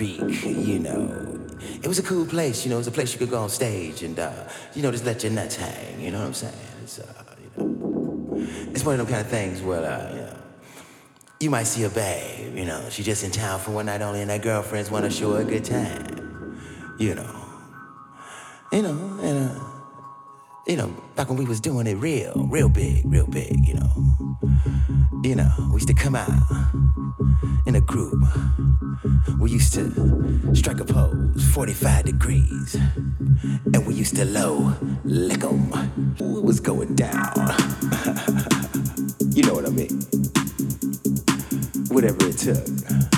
You know. It was a cool place, you know, it was a place you could go on stage and, uh, you know, just let your nuts hang, you know what I'm saying? It's, uh, you know, it's one of them kind of things where, uh, you know, you might see a babe, you know, she's just in town for one night only and her girlfriends want to show her a good time, you know, back when we was doing it real, real big, real big, you know. You know, we used to come out in a group. We used to strike a pose, 45 degrees. And we used to low lick 'em. It was going down. you know what I mean? Whatever it took.